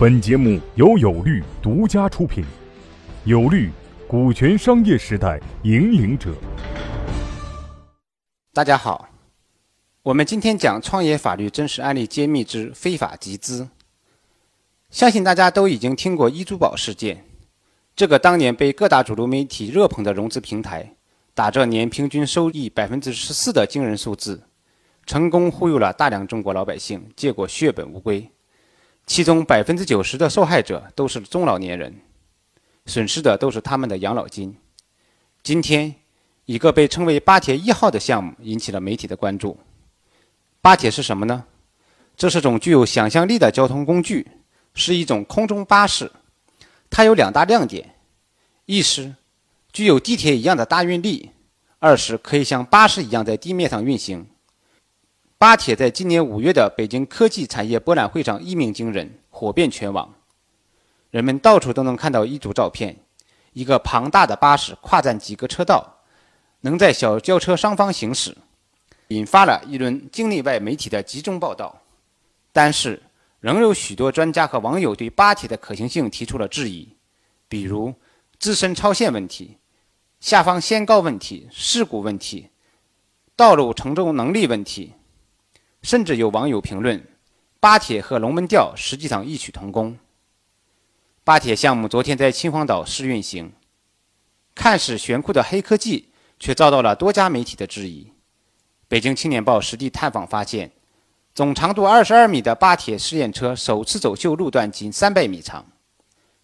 本节目由有律独家出品，有律，股权商业时代引领者。大家好，我们今天讲创业法律真实案例揭秘之非法集资。相信大家都已经听过一珠宝事件，这个当年被各大主流媒体热捧的融资平台，打着年平均收益百分之十四的惊人数字。成功忽悠了大量中国老百姓，结果血本无归。其中百分之九十的受害者都是中老年人，损失的都是他们的养老金。今天，一个被称为“巴铁一号”的项目引起了媒体的关注。巴铁是什么呢？这是种具有想象力的交通工具，是一种空中巴士。它有两大亮点：一是具有地铁一样的大运力；二是可以像巴士一样在地面上运行。巴铁在今年五月的北京科技产业博览会上一鸣惊人，火遍全网。人们到处都能看到一组照片：一个庞大的巴士跨占几个车道，能在小轿车上方行驶，引发了一轮境内外媒体的集中报道。但是，仍有许多专家和网友对巴铁的可行性提出了质疑，比如自身超限问题、下方限高问题、事故问题、道路承重能力问题。甚至有网友评论，巴铁和龙门吊实际上异曲同工。巴铁项目昨天在秦皇岛试运行，看似炫酷的黑科技，却遭到了多家媒体的质疑。北京青年报实地探访发现，总长度二十二米的巴铁试验车首次走秀路段仅三百米长。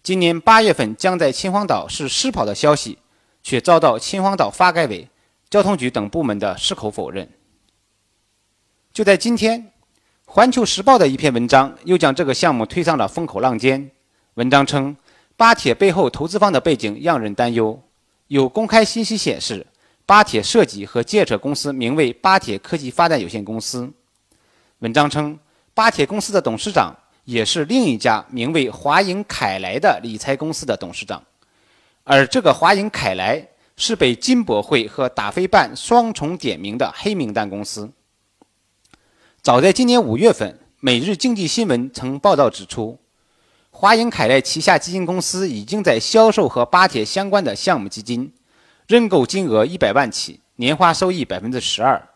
今年八月份将在秦皇岛试试跑的消息，却遭到秦皇岛发改委、交通局等部门的矢口否认。就在今天，《环球时报》的一篇文章又将这个项目推上了风口浪尖。文章称，巴铁背后投资方的背景让人担忧。有公开信息显示，巴铁设计和建设公司名为巴铁科技发展有限公司。文章称，巴铁公司的董事长也是另一家名为华盈凯莱的理财公司的董事长，而这个华盈凯莱是被金博会和打非办双重点名的黑名单公司。早在今年五月份，《每日经济新闻》曾报道指出，华银凯莱旗下基金公司已经在销售和巴铁相关的项目基金，认购金额一百万起，年化收益百分之十二。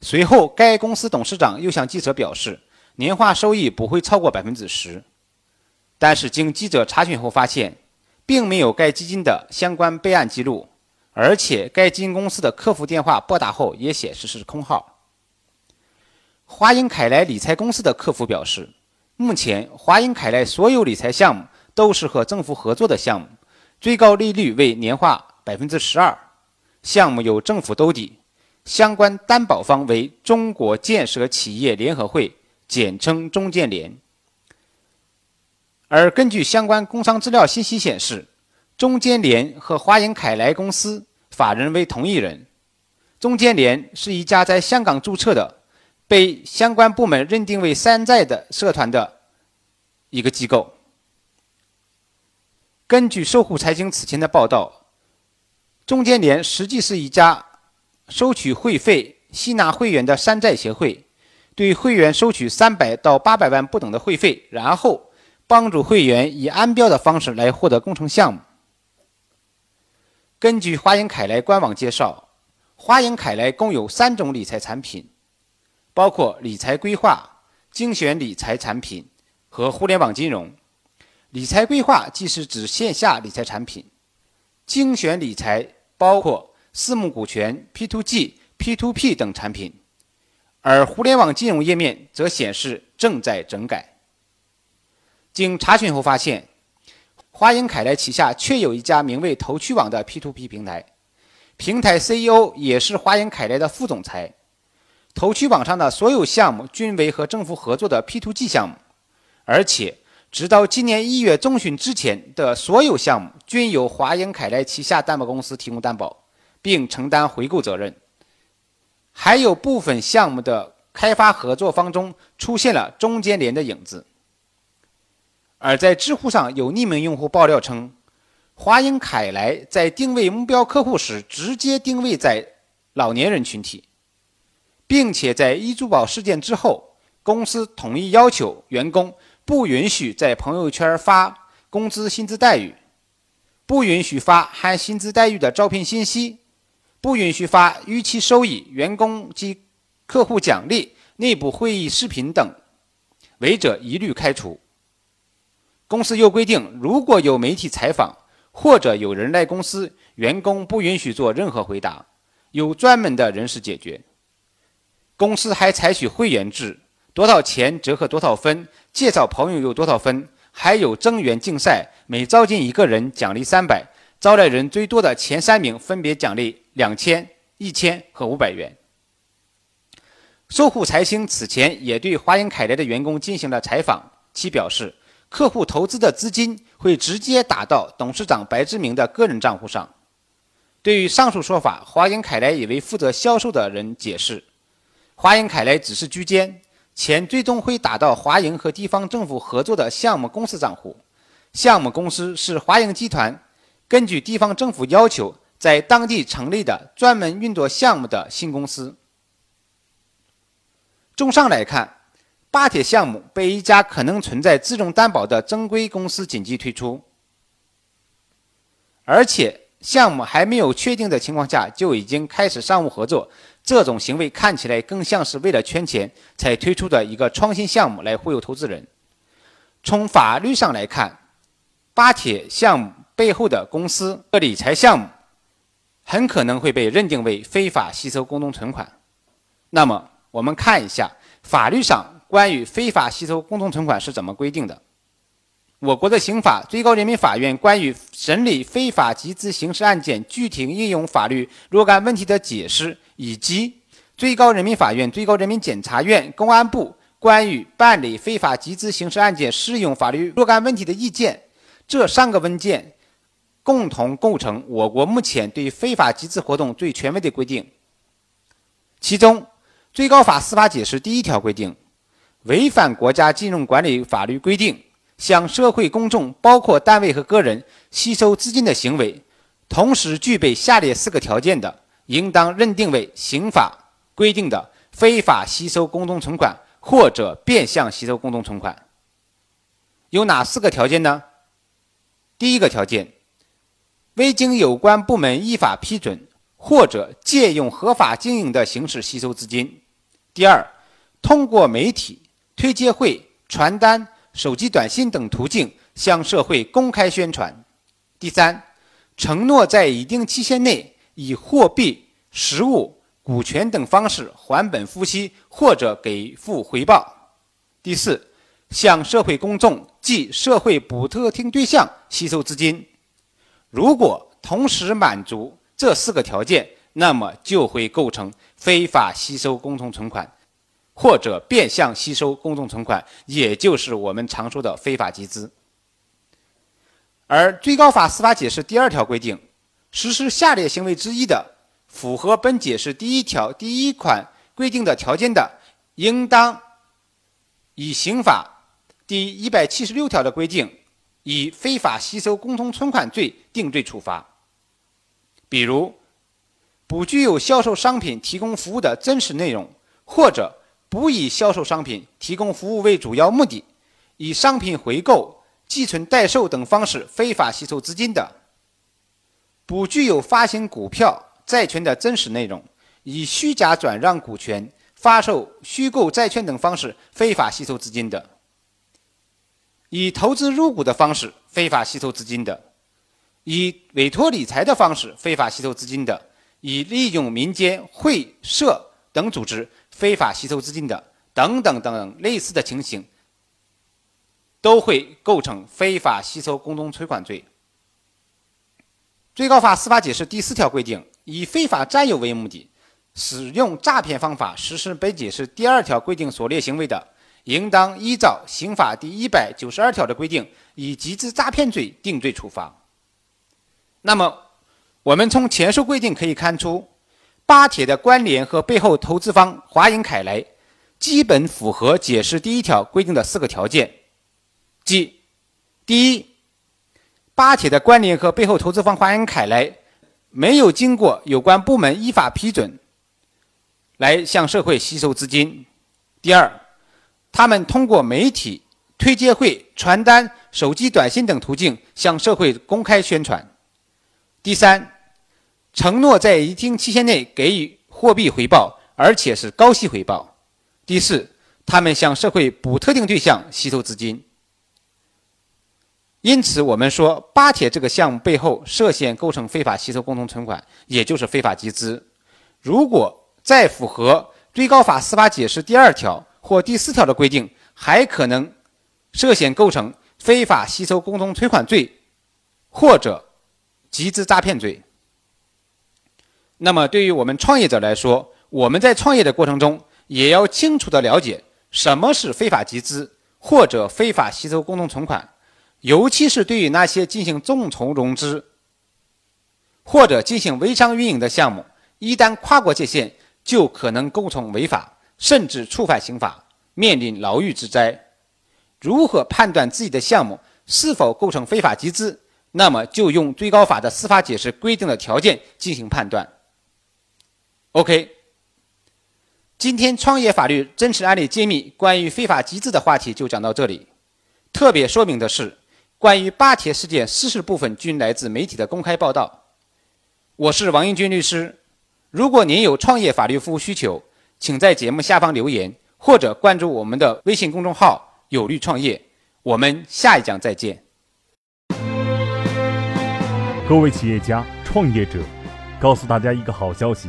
随后，该公司董事长又向记者表示，年化收益不会超过百分之十。但是，经记者查询后发现，并没有该基金的相关备案记录，而且该基金公司的客服电话拨打后也显示是空号。华英凯莱理财公司的客服表示，目前华英凯莱所有理财项目都是和政府合作的项目，最高利率为年化百分之十二，项目由政府兜底，相关担保方为中国建设企业联合会，简称中建联。而根据相关工商资料信息显示，中建联和华英凯莱公司法人为同一人，中建联是一家在香港注册的。被相关部门认定为山寨的社团的一个机构。根据搜狐财经此前的报道，中建联实际是一家收取会费、吸纳会员的山寨协会，对会员收取三百到八百万不等的会费，然后帮助会员以安标的方式来获得工程项目。根据华盈凯莱官网介绍，华盈凯莱共有三种理财产品。包括理财规划、精选理财产品和互联网金融。理财规划即是指线下理财产品，精选理财包括私募股权、P2G、P2P 等产品，而互联网金融页面则显示正在整改。经查询后发现，华盈凯莱旗下确有一家名为投趣网的 P2P 平台，平台 CEO 也是华盈凯莱的副总裁。投趣网上的所有项目均为和政府合作的 P2G 项目，而且直到今年一月中旬之前的所有项目均由华盈凯莱旗下担保公司提供担保，并承担回购责任。还有部分项目的开发合作方中出现了中间联的影子。而在知乎上有匿名用户爆料称，华盈凯莱在定位目标客户时直接定位在老年人群体。并且在一珠宝事件之后，公司统一要求员工不允许在朋友圈发工资薪资待遇，不允许发含薪资待遇的招聘信息，不允许发逾期收益、员工及客户奖励、内部会议视频等，违者一律开除。公司又规定，如果有媒体采访或者有人来公司，员工不允许做任何回答，由专门的人士解决。公司还采取会员制，多少钱折合多少分，介绍朋友有多少分，还有增员竞赛，每招进一个人奖励三百，招来人最多的前三名分别奖励两千、一千和五百元。搜狐财经此前也对华英凯莱的员工进行了采访，其表示。客户投资的资金会直接打到董事长白志明的个人账户上。对于上述说法，华英凯莱一位负责销售的人解释，华盈凯莱只是居间，钱最终会打到华盈和地方政府合作的项目公司账户。项目公司是华盈集团根据地方政府要求在当地成立的专门运作项目的新公司。综上来看。巴铁项目被一家可能存在自重担保的正规公司紧急推出，而且项目还没有确定的情况下就已经开始商务合作，这种行为看起来更像是为了圈钱才推出的一个创新项目来忽悠投资人。从法律上来看，巴铁项目背后的公司和理财项目很可能会被认定为非法吸收公众存款。那么，我们看一下法律上。关于非法吸收公众存款是怎么规定的？我国的刑法、最高人民法院关于审理非法集资刑事案件具体应用法律若干问题的解释，以及最高人民法院、最高人民检察院、公安部关于办理非法集资刑事案件适用法律若干问题的意见，这三个文件共同构成我国目前对非法集资活动最权威的规定。其中，最高法司法解释第一条规定。违反国家金融管理法律规定，向社会公众（包括单位和个人）吸收资金的行为，同时具备下列四个条件的，应当认定为刑法规定的非法吸收公众存款或者变相吸收公众存款。有哪四个条件呢？第一个条件，未经有关部门依法批准，或者借用合法经营的形式吸收资金；第二，通过媒体。推介会、传单、手机短信等途径向社会公开宣传。第三，承诺在一定期限内以货币、实物、股权等方式还本付息或者给付回报。第四，向社会公众及社会不特定对象吸收资金。如果同时满足这四个条件，那么就会构成非法吸收公众存款。或者变相吸收公众存款，也就是我们常说的非法集资。而最高法司法解释第二条规定，实施下列行为之一的，符合本解释第一条第一款规定的条件的，应当以刑法第一百七十六条的规定，以非法吸收公众存款罪定罪处罚。比如，不具有销售商品、提供服务的真实内容，或者。不以销售商品、提供服务为主要目的，以商品回购、寄存代售等方式非法吸收资金的；不具有发行股票、债权的真实内容，以虚假转让股权、发售虚构债券等方式非法吸收资金的；以投资入股的方式非法吸收资金的；以委托理财的方式非法吸收资金的；以利用民间会社等组织。非法吸收资金的等等等等类似的情形，都会构成非法吸收公众存款罪。最高法司法解释第四条规定，以非法占有为目的，使用诈骗方法实施本解释第二条规定所列行为的，应当依照刑法第一百九十二条的规定，以集资诈骗罪定罪处罚。那么，我们从前述规定可以看出。巴铁的关联和背后投资方华银凯莱，基本符合解释第一条规定的四个条件，即：第一，巴铁的关联和背后投资方华银凯莱没有经过有关部门依法批准，来向社会吸收资金；第二，他们通过媒体。推介会、传单、手机短信等途径向社会公开宣传；第三，承诺在一定期限内给予货币回报，而且是高息回报；第四，他们向社会补特定对象吸收资金。因此，我们说巴铁这个项目背后涉嫌构成非法吸收共同存款，也就是非法集资。如果再符合最高法司法解释第二条或第四条的规定，还可能涉嫌构成非法吸收共同存款罪或者集资诈骗罪。那么，对于我们创业者来说，我们在创业的过程中也要清楚的了解什么是非法集资或者非法吸收共同存款。尤其是对于那些进行众筹融资或者进行微商运营的项目，一旦跨过界限，就可能构成违法，甚至触犯刑法，面临牢狱之灾。如何判断自己的项目是否构成非法集资？那么就用最高法的司法解释规定的条件进行判断。OK，今天创业法律真实案例揭秘关于非法集资的话题就讲到这里。特别说明的是。关于巴铁事件事实部分均来自媒体的公开报道。我是王英军律师。如果您有创业法律服务需求，请在节目下方留言或者关注我们的微信公众号“有律创业”。我们下一讲再见。各位企业家、创业者，告诉大家一个好消息：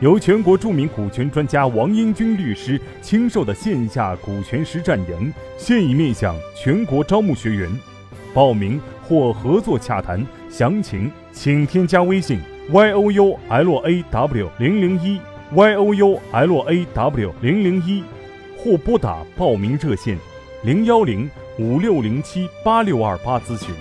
由全国著名股权专家王英军律师亲授的线下股权实战营现已面向全国招募学员。报名或合作洽谈详情，请添加微信 y o u l a w 零零一 y o u l a w 零零一，或拨打报名热线零幺零五六零七八六二八咨询。